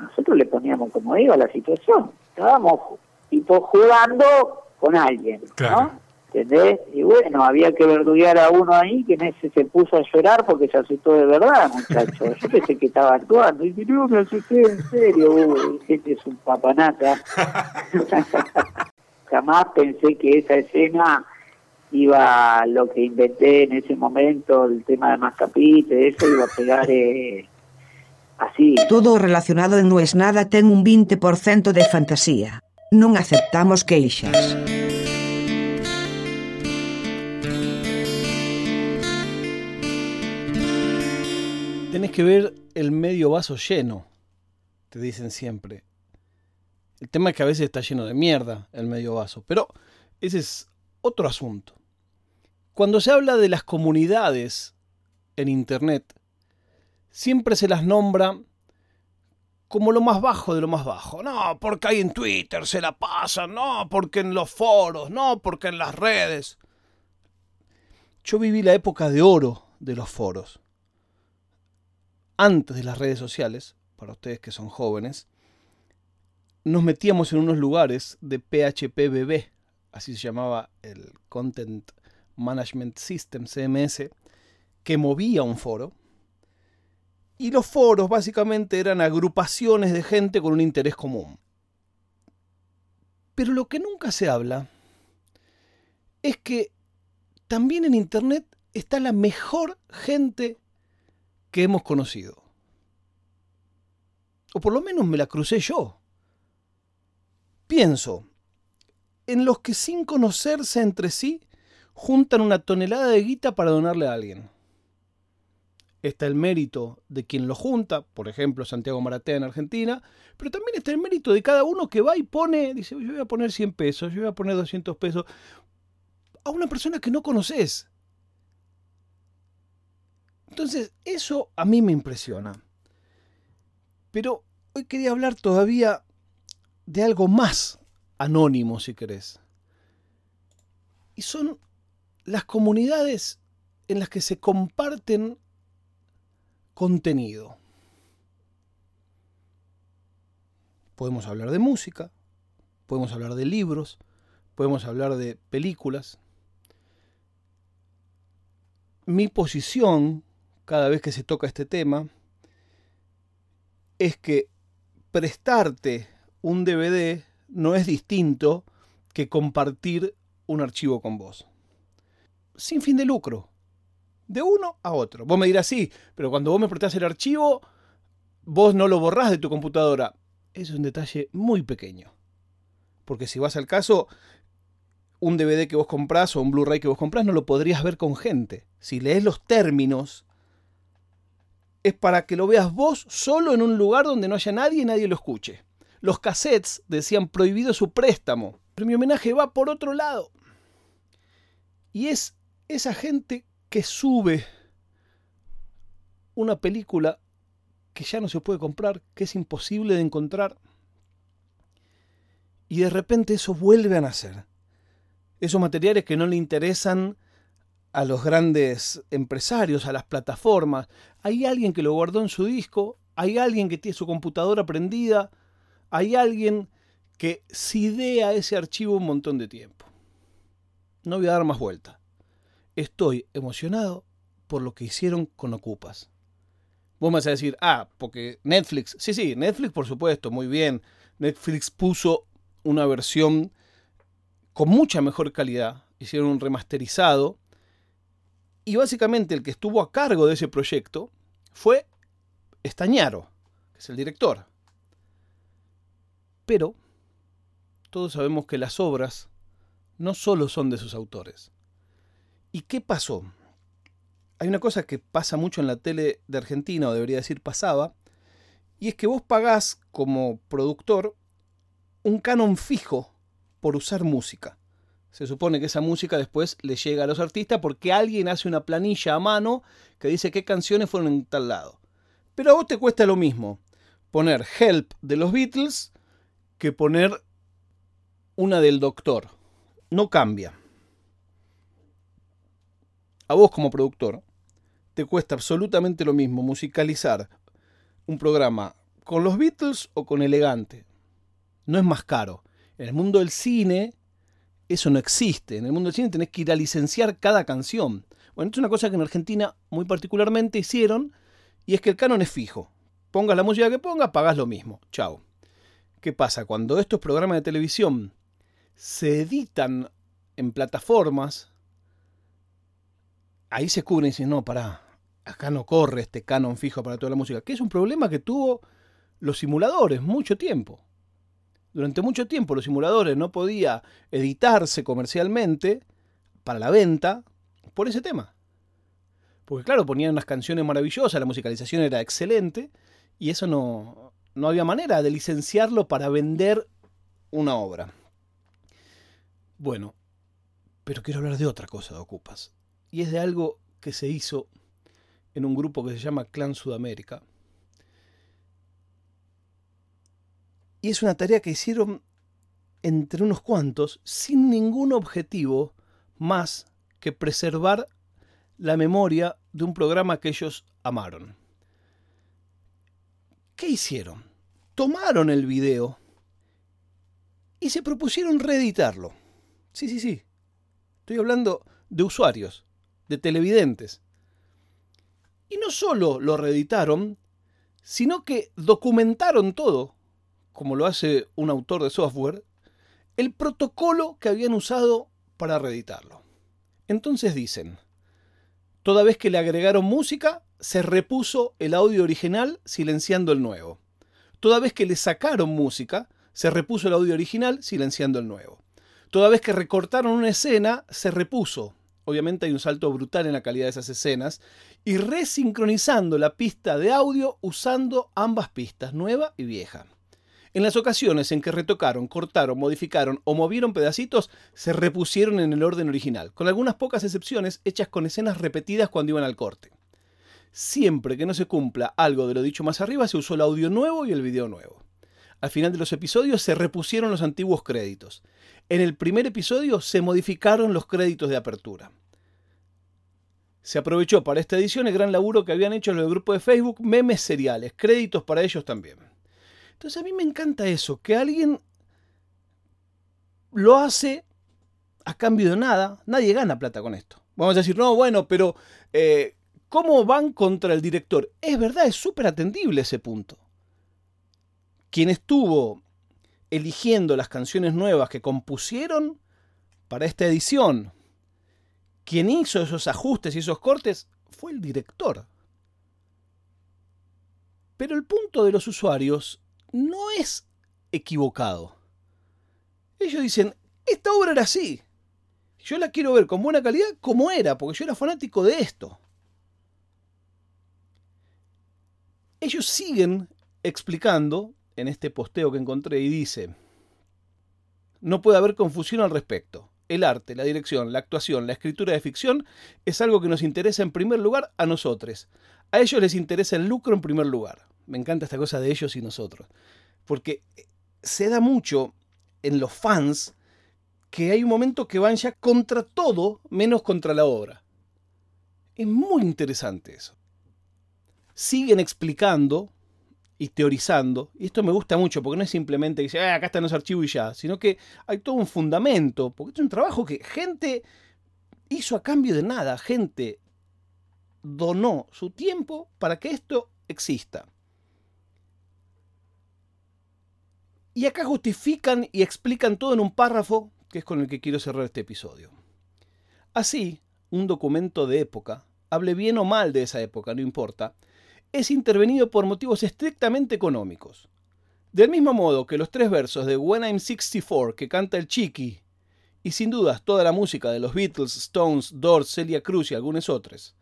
nosotros le poníamos como iba la situación. Estábamos tipo jugando con alguien, ¿no? ¿Entendés? Y bueno, había que verduguear a uno ahí que en ese se puso a llorar porque se asustó de verdad, muchacho. Yo pensé que estaba actuando. Y no, me asusté en serio. Uy, este es un papanata. Jamás pensé que esa escena iba, lo que inventé en ese momento, el tema de Mascapite, eso iba a pegar eh, así. Todo relacionado en No es nada ten un 20% de fantasía. Non aceptamos queixas. Tenés que ver el medio vaso lleno, te dicen siempre. El tema es que a veces está lleno de mierda el medio vaso, pero ese es otro asunto. Cuando se habla de las comunidades en Internet, siempre se las nombra como lo más bajo de lo más bajo. No, porque hay en Twitter se la pasan, no, porque en los foros, no, porque en las redes. Yo viví la época de oro de los foros antes de las redes sociales, para ustedes que son jóvenes, nos metíamos en unos lugares de PHPBB, así se llamaba el Content Management System, CMS, que movía un foro. Y los foros básicamente eran agrupaciones de gente con un interés común. Pero lo que nunca se habla es que también en Internet está la mejor gente que hemos conocido. O por lo menos me la crucé yo. Pienso en los que sin conocerse entre sí juntan una tonelada de guita para donarle a alguien. Está el mérito de quien lo junta, por ejemplo Santiago Maratea en Argentina, pero también está el mérito de cada uno que va y pone, dice, yo voy a poner 100 pesos, yo voy a poner 200 pesos, a una persona que no conoces. Entonces, eso a mí me impresiona. Pero hoy quería hablar todavía de algo más anónimo, si querés. Y son las comunidades en las que se comparten contenido. Podemos hablar de música, podemos hablar de libros, podemos hablar de películas. Mi posición cada vez que se toca este tema es que prestarte un DVD no es distinto que compartir un archivo con vos. Sin fin de lucro. De uno a otro. Vos me dirás, sí, pero cuando vos me prestás el archivo, vos no lo borrás de tu computadora. Es un detalle muy pequeño. Porque si vas al caso, un DVD que vos comprás o un Blu-ray que vos comprás no lo podrías ver con gente. Si lees los términos es para que lo veas vos solo en un lugar donde no haya nadie y nadie lo escuche. Los cassettes decían prohibido su préstamo, pero mi homenaje va por otro lado. Y es esa gente que sube una película que ya no se puede comprar, que es imposible de encontrar, y de repente eso vuelve a nacer. Esos materiales que no le interesan a los grandes empresarios, a las plataformas. Hay alguien que lo guardó en su disco, hay alguien que tiene su computadora prendida, hay alguien que sidea ese archivo un montón de tiempo. No voy a dar más vuelta. Estoy emocionado por lo que hicieron con Ocupas. Vos me vas a decir, ah, porque Netflix, sí, sí, Netflix por supuesto, muy bien. Netflix puso una versión con mucha mejor calidad, hicieron un remasterizado y básicamente el que estuvo a cargo de ese proyecto fue Estañaro, que es el director. Pero todos sabemos que las obras no solo son de sus autores. ¿Y qué pasó? Hay una cosa que pasa mucho en la tele de Argentina, o debería decir pasaba, y es que vos pagás como productor un canon fijo por usar música. Se supone que esa música después le llega a los artistas porque alguien hace una planilla a mano que dice qué canciones fueron en tal lado. Pero a vos te cuesta lo mismo poner Help de los Beatles que poner una del Doctor. No cambia. A vos como productor te cuesta absolutamente lo mismo musicalizar un programa con los Beatles o con Elegante. No es más caro. En el mundo del cine eso no existe. En el mundo del cine tenés que ir a licenciar cada canción. Bueno, es una cosa que en Argentina muy particularmente hicieron y es que el canon es fijo. Pongas la música que pongas, pagás lo mismo. Chao. ¿Qué pasa? Cuando estos programas de televisión se editan en plataformas, ahí se cubren y dicen, no, pará, acá no corre este canon fijo para toda la música, que es un problema que tuvo los simuladores mucho tiempo. Durante mucho tiempo los simuladores no podía editarse comercialmente para la venta por ese tema. Porque claro, ponían unas canciones maravillosas, la musicalización era excelente y eso no, no había manera de licenciarlo para vender una obra. Bueno, pero quiero hablar de otra cosa de Ocupas. Y es de algo que se hizo en un grupo que se llama Clan Sudamérica. Y es una tarea que hicieron entre unos cuantos sin ningún objetivo más que preservar la memoria de un programa que ellos amaron. ¿Qué hicieron? Tomaron el video y se propusieron reeditarlo. Sí, sí, sí. Estoy hablando de usuarios, de televidentes. Y no solo lo reeditaron, sino que documentaron todo, como lo hace un autor de software, el protocolo que habían usado para reeditarlo. Entonces dicen, toda vez que le agregaron música, se repuso el audio original silenciando el nuevo. Toda vez que le sacaron música, se repuso el audio original silenciando el nuevo. Toda vez que recortaron una escena, se repuso. Obviamente hay un salto brutal en la calidad de esas escenas. Y resincronizando la pista de audio usando ambas pistas, nueva y vieja. En las ocasiones en que retocaron, cortaron, modificaron o movieron pedacitos, se repusieron en el orden original, con algunas pocas excepciones hechas con escenas repetidas cuando iban al corte. Siempre que no se cumpla algo de lo dicho más arriba, se usó el audio nuevo y el video nuevo. Al final de los episodios se repusieron los antiguos créditos. En el primer episodio se modificaron los créditos de apertura. Se aprovechó para esta edición el gran laburo que habían hecho los del grupo de Facebook Memes Seriales, créditos para ellos también. Entonces a mí me encanta eso, que alguien lo hace a cambio de nada, nadie gana plata con esto. Vamos a decir, no, bueno, pero eh, ¿cómo van contra el director? Es verdad, es súper atendible ese punto. Quien estuvo eligiendo las canciones nuevas que compusieron para esta edición, quien hizo esos ajustes y esos cortes, fue el director. Pero el punto de los usuarios no es equivocado. Ellos dicen, esta obra era así. Yo la quiero ver con buena calidad como era, porque yo era fanático de esto. Ellos siguen explicando en este posteo que encontré y dice, no puede haber confusión al respecto. El arte, la dirección, la actuación, la escritura de ficción es algo que nos interesa en primer lugar a nosotros. A ellos les interesa el lucro en primer lugar me encanta esta cosa de ellos y nosotros. Porque eh, se da mucho en los fans que hay un momento que van ya contra todo menos contra la obra. Es muy interesante eso. Siguen explicando y teorizando, y esto me gusta mucho porque no es simplemente que dice, ah, acá están los archivos y ya, sino que hay todo un fundamento, porque es un trabajo que gente hizo a cambio de nada, gente donó su tiempo para que esto exista. Y acá justifican y explican todo en un párrafo que es con el que quiero cerrar este episodio. Así, un documento de época, hable bien o mal de esa época, no importa, es intervenido por motivos estrictamente económicos. Del mismo modo que los tres versos de When I'm 64 que canta el Chiqui, y sin dudas toda la música de los Beatles, Stones, Doors, Celia Cruz y algunos otros.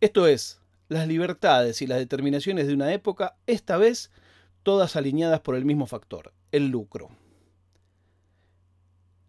Esto es, las libertades y las determinaciones de una época, esta vez todas alineadas por el mismo factor, el lucro.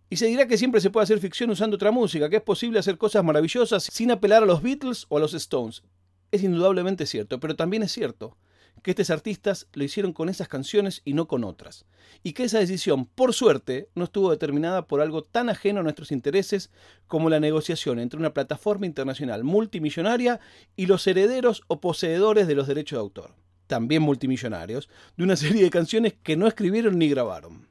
Y se dirá que siempre se puede hacer ficción usando otra música, que es posible hacer cosas maravillosas sin apelar a los Beatles o a los Stones. Es indudablemente cierto, pero también es cierto que estos artistas lo hicieron con esas canciones y no con otras. Y que esa decisión, por suerte, no estuvo determinada por algo tan ajeno a nuestros intereses como la negociación entre una plataforma internacional multimillonaria y los herederos o poseedores de los derechos de autor. también multimillonarios, de una serie de canciones que no escribieron ni grabaron.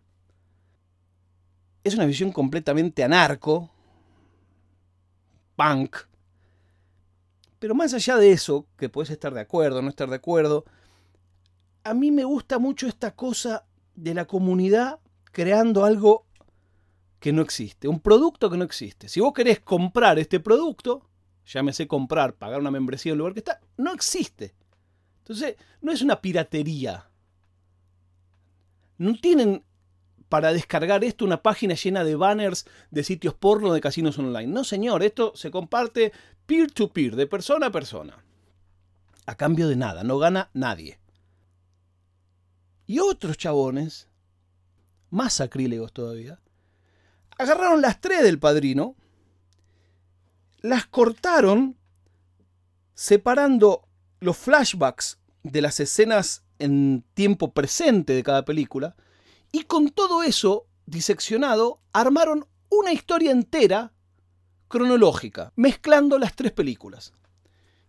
Es una visión completamente anarco, punk, pero más allá de eso, que puedes estar de acuerdo no estar de acuerdo, a mí me gusta mucho esta cosa de la comunidad creando algo que no existe, un producto que no existe. Si vos querés comprar este producto, llámese comprar, pagar una membresía en un lugar que está, no existe. Entonces, no es una piratería. No tienen para descargar esto una página llena de banners de sitios porno de casinos online. No, señor, esto se comparte peer-to-peer, de persona a persona. A cambio de nada, no gana nadie. Y otros chabones, más sacrílegos todavía, agarraron las tres del padrino, las cortaron separando los flashbacks de las escenas en tiempo presente de cada película, y con todo eso diseccionado, armaron una historia entera cronológica, mezclando las tres películas.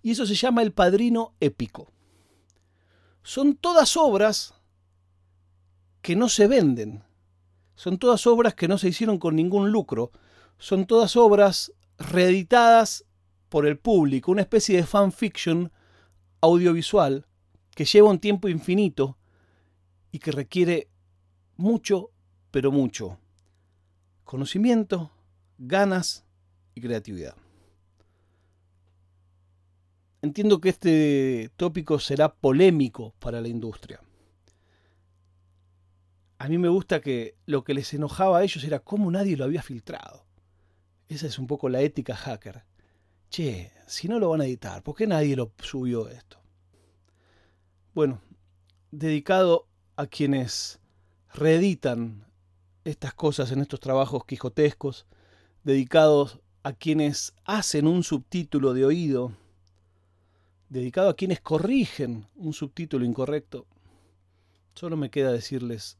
Y eso se llama El Padrino Épico. Son todas obras que no se venden. Son todas obras que no se hicieron con ningún lucro. Son todas obras reeditadas por el público, una especie de fanfiction audiovisual que lleva un tiempo infinito y que requiere mucho, pero mucho conocimiento, ganas y creatividad. Entiendo que este tópico será polémico para la industria. A mí me gusta que lo que les enojaba a ellos era cómo nadie lo había filtrado. Esa es un poco la ética hacker. Che, si no lo van a editar, ¿por qué nadie lo subió esto? Bueno, dedicado a quienes reeditan estas cosas en estos trabajos quijotescos, dedicados a quienes hacen un subtítulo de oído, dedicado a quienes corrigen un subtítulo incorrecto, solo me queda decirles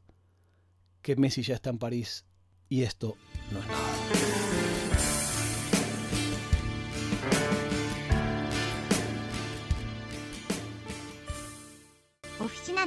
que Messi ya está en París y esto no es nada. Oficina